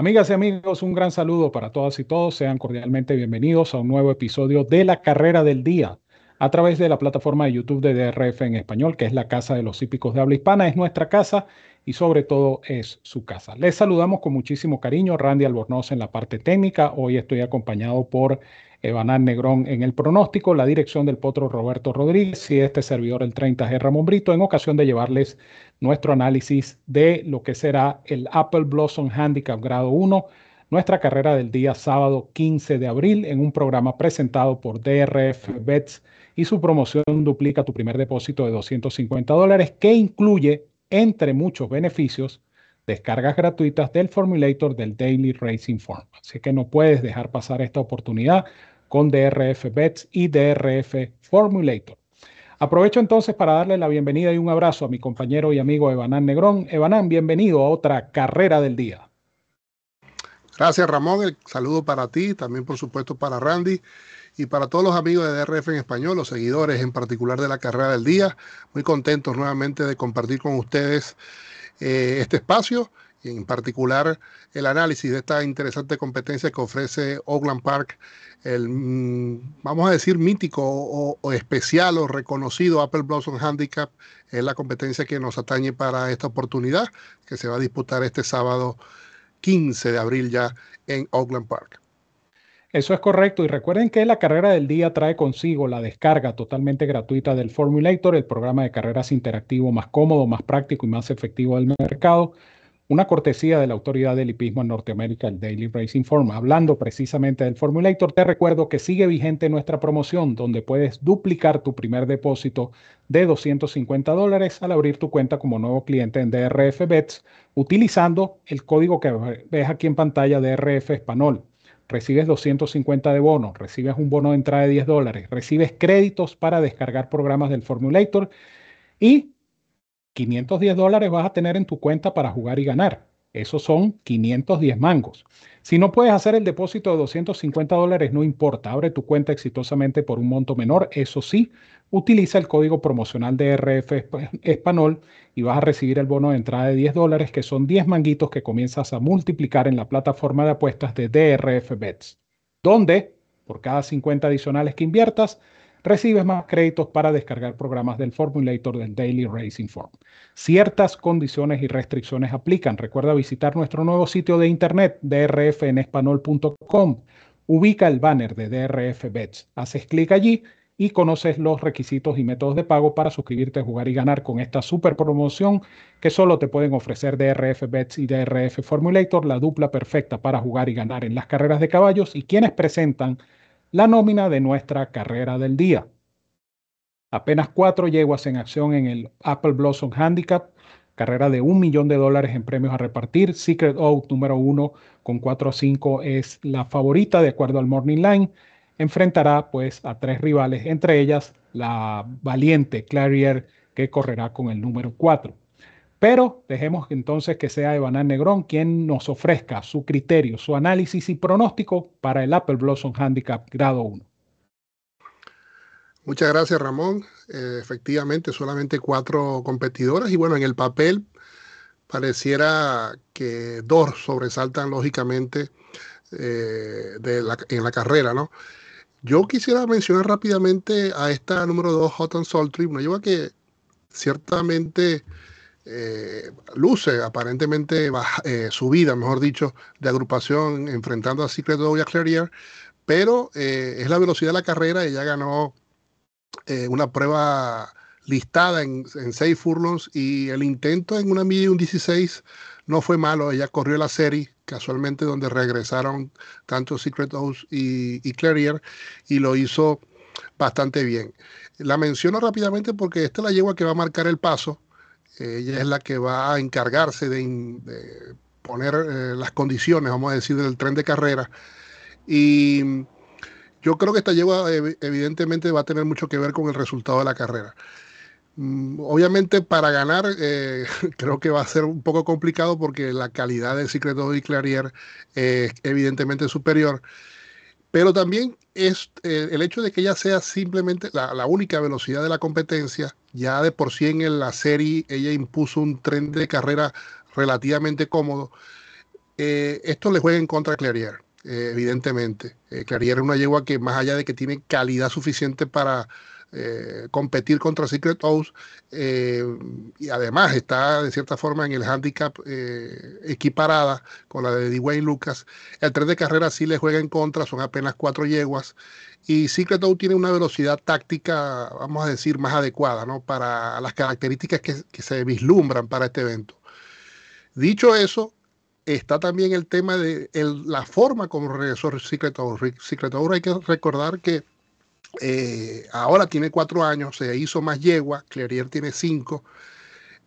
Amigas y amigos, un gran saludo para todas y todos. Sean cordialmente bienvenidos a un nuevo episodio de La Carrera del Día a través de la plataforma de YouTube de DRF en español, que es la casa de los hípicos de habla hispana, es nuestra casa y sobre todo es su casa. Les saludamos con muchísimo cariño, Randy Albornoz en la parte técnica. Hoy estoy acompañado por Evanán Negrón en el pronóstico, la dirección del potro Roberto Rodríguez y este servidor el 30G Ramón Brito en ocasión de llevarles nuestro análisis de lo que será el Apple Blossom Handicap grado 1, nuestra carrera del día sábado 15 de abril en un programa presentado por DRF Bets y su promoción duplica tu primer depósito de 250 dólares que incluye, entre muchos beneficios, descargas gratuitas del formulator del Daily Racing Form. Así que no puedes dejar pasar esta oportunidad con DRF Bets y DRF Formulator. Aprovecho entonces para darle la bienvenida y un abrazo a mi compañero y amigo Evanán Negrón. Evanán, bienvenido a otra carrera del día. Gracias Ramón, el saludo para ti, también por supuesto para Randy y para todos los amigos de DRF en español, los seguidores en particular de la carrera del día. Muy contentos nuevamente de compartir con ustedes eh, este espacio y en particular el análisis de esta interesante competencia que ofrece Oakland Park, el, mm, vamos a decir, mítico o, especial o reconocido Apple Blossom Handicap, es la competencia que nos atañe para esta oportunidad, que se va a disputar este sábado 15 de abril ya en Oakland Park. Eso es correcto y recuerden que la carrera del día trae consigo la descarga totalmente gratuita del Formulator, el programa de carreras interactivo más cómodo, más práctico y más efectivo del mercado una cortesía de la autoridad del hipismo en Norteamérica, el Daily Racing Form. Hablando precisamente del Formulator, te recuerdo que sigue vigente nuestra promoción donde puedes duplicar tu primer depósito de 250 dólares al abrir tu cuenta como nuevo cliente en DRF Bets utilizando el código que ves aquí en pantalla DRF Español. Recibes 250 de bono, recibes un bono de entrada de 10 dólares, recibes créditos para descargar programas del Formulator y 510 dólares vas a tener en tu cuenta para jugar y ganar. Esos son 510 mangos. Si no puedes hacer el depósito de 250 dólares, no importa. Abre tu cuenta exitosamente por un monto menor. Eso sí, utiliza el código promocional de RF Español y vas a recibir el bono de entrada de 10 dólares, que son 10 manguitos que comienzas a multiplicar en la plataforma de apuestas de DRF Bets, donde por cada 50 adicionales que inviertas, recibes más créditos para descargar programas del Formulator del Daily Racing Form. Ciertas condiciones y restricciones aplican. Recuerda visitar nuestro nuevo sitio de internet drfenespanol.com. Ubica el banner de DRF Bets. Haces clic allí y conoces los requisitos y métodos de pago para suscribirte, jugar y ganar con esta super promoción que solo te pueden ofrecer DRF Bets y DRF Formulator, la dupla perfecta para jugar y ganar en las carreras de caballos y quienes presentan la nómina de nuestra carrera del día. Apenas cuatro yeguas en acción en el Apple Blossom Handicap, carrera de un millón de dólares en premios a repartir. Secret Oak número uno con 4 a 5 es la favorita de acuerdo al Morning Line. Enfrentará pues a tres rivales, entre ellas la valiente Clarier que correrá con el número 4. Pero dejemos entonces que sea Evanán Negrón quien nos ofrezca su criterio, su análisis y pronóstico para el Apple Blossom Handicap grado 1. Muchas gracias Ramón. Eh, efectivamente, solamente cuatro competidores y bueno, en el papel pareciera que dos sobresaltan lógicamente eh, en la carrera, ¿no? Yo quisiera mencionar rápidamente a esta número 2, Hot and Sultry, una lleva que ciertamente eh, luce aparentemente eh, subida, mejor dicho, de agrupación enfrentando a Secret Dog y a Clarier, pero eh, es la velocidad de la carrera. Ella ganó una prueba listada en, 6 furlongs y el intento en una medium 16 no fue malo. Ella corrió la serie casualmente donde regresaron tanto Secret Oath y, y Clarier y lo hizo bastante bien. La menciono rápidamente porque esta es la yegua que va a marcar el paso ella es la que va a encargarse de, poner eh, las condiciones, vamos a decir, del tren de carrera. Y yo creo que esta yegua evidentemente va a tener mucho que ver con el resultado de la carrera. Mm, obviamente para ganar eh, creo que va a ser un poco complicado porque la calidad de Secret y Clarier es evidentemente superior pero también es eh, el hecho de que ella sea simplemente la, única velocidad de la competencia, ya de por sí en la serie ella impuso un tren de carrera relativamente cómodo. eh, esto le juega en contra a Clarier, eh, evidentemente. Clarier es una yegua que más allá de que tiene calidad suficiente para competir contra Secret Oath y además está de cierta forma en el handicap equiparada con la de Dwayne Lucas. El tren de carrera sí le juega en contra, son apenas cuatro yeguas y Secret Oath tiene una velocidad táctica, vamos a decir, más adecuada ¿no? para las características que, se vislumbran para este evento. Dicho eso, está también el tema de la forma como regresó Secret Oath. Secret hay que recordar que eh, ahora tiene cuatro años, se hizo más yegua, Clerier tiene cinco.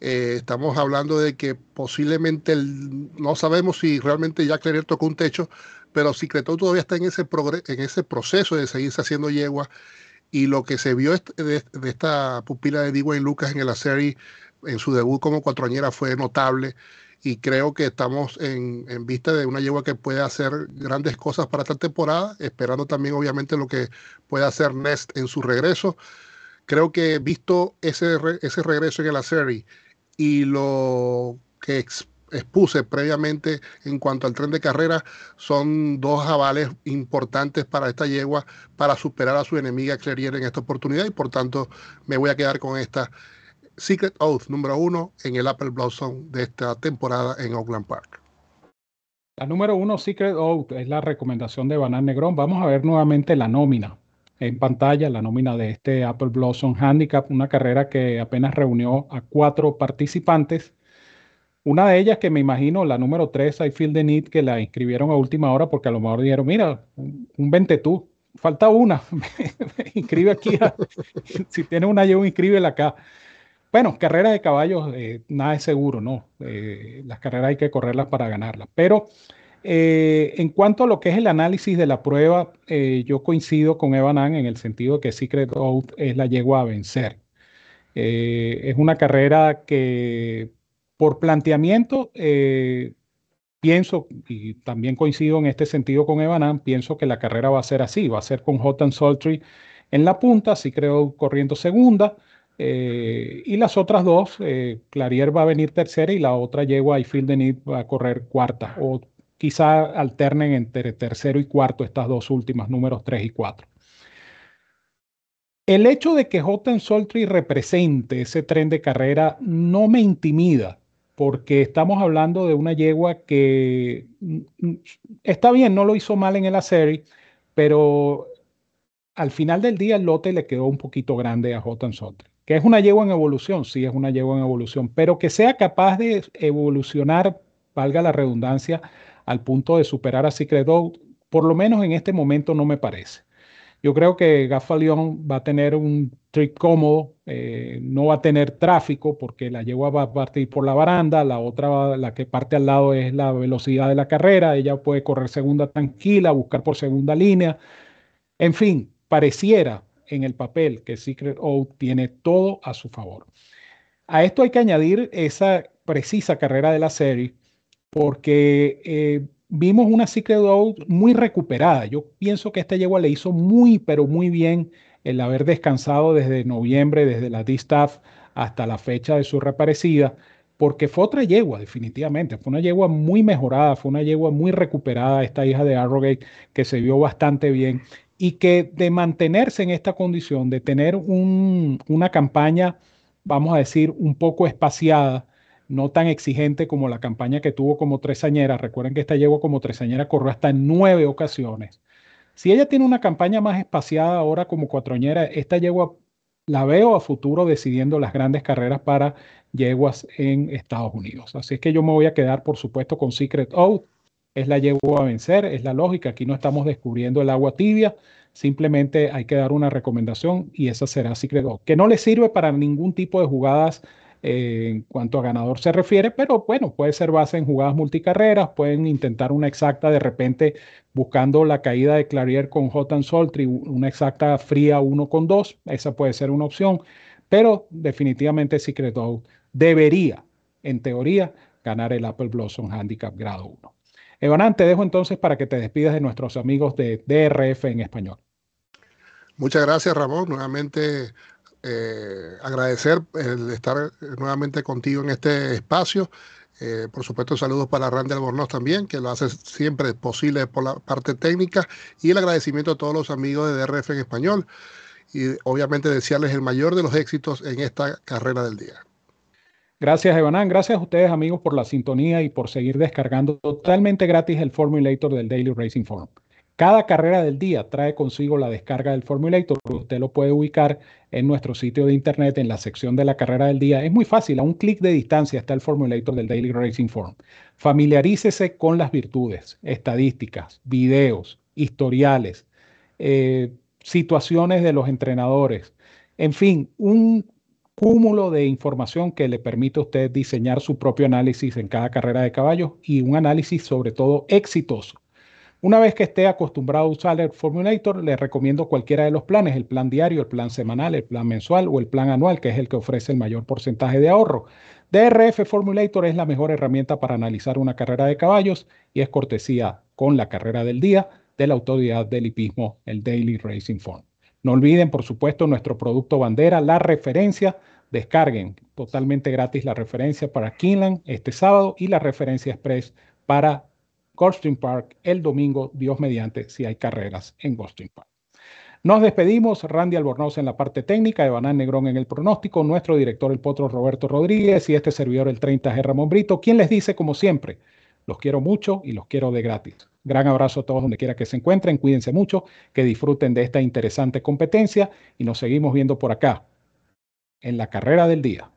Eh, estamos hablando de que posiblemente no sabemos si realmente ya Clerier tocó un techo, pero Secret Oath todavía está en ese, en ese proceso de seguirse haciendo yegua. Y lo que se vio de, esta pupila de Dwayne Lucas en la serie en su debut como cuatroañera fue notable y creo que estamos en, vista de una yegua que puede hacer grandes cosas para esta temporada, esperando también obviamente lo que pueda hacer Nest en su regreso. Creo que visto ese, ese regreso en la serie y lo que expuse previamente en cuanto al tren de carrera, son dos avales importantes para esta yegua para superar a su enemiga Clerier en esta oportunidad y por tanto me voy a quedar con esta Secret Oath número uno en el Apple Blossom de esta temporada en Oakland Park. La número uno, Secret Oath, es la recomendación de Banan Negrón. Vamos a ver nuevamente la nómina en pantalla, la nómina de este Apple Blossom Handicap, una carrera que apenas reunió a cuatro participantes. Una de ellas que me imagino, la número tres, I Feel the Need, que la inscribieron a última hora porque a lo mejor dijeron, mira, un, vente tú, falta una, inscribe aquí, si tiene una, yo inscríbela acá. Bueno, carreras de caballos, eh, nada es seguro, ¿no? Eh, las carreras hay que correrlas para ganarlas. Pero eh, en cuanto a lo que es el análisis de la prueba, yo coincido con Evan en el sentido de que Secret Oath es la yegua a vencer. es una carrera que por planteamiento, pienso, y también coincido en este sentido con Evan pienso que la carrera va a ser así, va a ser con Hot and Sultry en la punta, Secret Oath corriendo segunda. Eh, y las otras dos, eh, Clarier va a venir tercera y la otra yegua, Feel the Need, va a correr cuarta. O quizá alternen entre tercero y cuarto estas dos últimas, números 3 y 4. El hecho de que Houghton Soltry represente ese tren de carrera no me intimida, porque estamos hablando de una yegua que mm, mm, está bien, no lo hizo mal en el serie, pero al final del día el lote le quedó un poquito grande a Houghton Soltry que es una yegua en evolución, sí es una yegua en evolución, pero que sea capaz de evolucionar, valga la redundancia, al punto de superar a Secret Oath, por lo menos en este momento no me parece. Yo creo que Gafalion va a tener un trick cómodo, eh, no va a tener tráfico porque la yegua va a partir por la baranda, la otra, la que parte al lado es la velocidad de la carrera, ella puede correr segunda tranquila, buscar por segunda línea. En fin, pareciera en el papel que Secret Oath tiene todo a su favor. A esto hay que añadir esa precisa carrera de la serie porque eh, vimos una Secret Oath muy recuperada. Yo pienso que esta yegua le hizo muy, pero muy bien el haber descansado desde noviembre, desde la D-Staff hasta la fecha de su reaparecida, porque fue otra yegua, definitivamente. Fue una yegua muy mejorada, fue una yegua muy recuperada, esta hija de Arrogate, que se vio bastante bien y que de mantenerse en esta condición, de tener una campaña, vamos a decir, un poco espaciada, no tan exigente como la campaña que tuvo como tresañera. Recuerden que esta llegó como tresañera, corrió hasta en nueve ocasiones. Si ella tiene una campaña más espaciada ahora como cuatroñera, esta yegua la veo a futuro decidiendo las grandes carreras para yeguas en Estados Unidos. Así es que yo me voy a quedar, por supuesto, con Secret Oath es la yegua a vencer, es la lógica. Aquí no estamos descubriendo el agua tibia, simplemente hay que dar una recomendación y esa será Secret que no le sirve para ningún tipo de jugadas eh, en cuanto a ganador se refiere, pero bueno, puede ser base en jugadas multicarreras, pueden intentar una exacta de repente buscando la caída de Clarier con J and Soltry, una exacta fría 1 con 2, esa puede ser una opción, pero definitivamente Secret debería, en teoría, ganar el Apple Blossom Handicap grado 1. Evanán, te dejo entonces para que te despidas de nuestros amigos de DRF en español. Muchas gracias, Ramón. Nuevamente eh, agradecer el estar nuevamente contigo en este espacio. Eh, por supuesto, saludos para Randy Albornoz también, que lo hace siempre posible por la parte técnica. Y el agradecimiento a todos los amigos de DRF en español. Y obviamente desearles el mayor de los éxitos en esta carrera del día. Gracias, Evanán. Gracias a ustedes, amigos, por la sintonía y por seguir descargando totalmente gratis el Formulator del Daily Racing Forum. Cada carrera del día trae consigo la descarga del Formulator. Usted lo puede ubicar en nuestro sitio de internet en la sección de la carrera del día. Es muy fácil, a un clic de distancia está el Formulator del Daily Racing Forum. Familiarícese con las virtudes, estadísticas, videos, historiales, eh, situaciones de los entrenadores. En fin, un cúmulo de información que le permite a usted diseñar su propio análisis en cada carrera de caballos y un análisis sobre todo exitoso. Una vez que esté acostumbrado a usar el Formulator, le recomiendo cualquiera de los planes, el plan diario, el plan semanal, el plan mensual o el plan anual, que es el que ofrece el mayor porcentaje de ahorro. DRF Formulator es la mejor herramienta para analizar una carrera de caballos y es cortesía con la carrera del día de la autoridad del hipismo, el Daily Racing Form. No olviden, por supuesto, nuestro producto bandera, la referencia. Descarguen totalmente gratis la referencia para Keeneland este sábado y la referencia express para Goldstream Park el domingo, Dios mediante, si hay carreras en Goldstream Park. Nos despedimos, Randy Albornoz en la parte técnica, Evanán Negrón en el pronóstico, nuestro director el potro Roberto Rodríguez y este servidor el 30G Ramón Brito, quien les dice como siempre, los quiero mucho y los quiero de gratis. Gran abrazo a todos donde quiera que se encuentren, cuídense mucho, que disfruten de esta interesante competencia y nos seguimos viendo por acá en la carrera del día.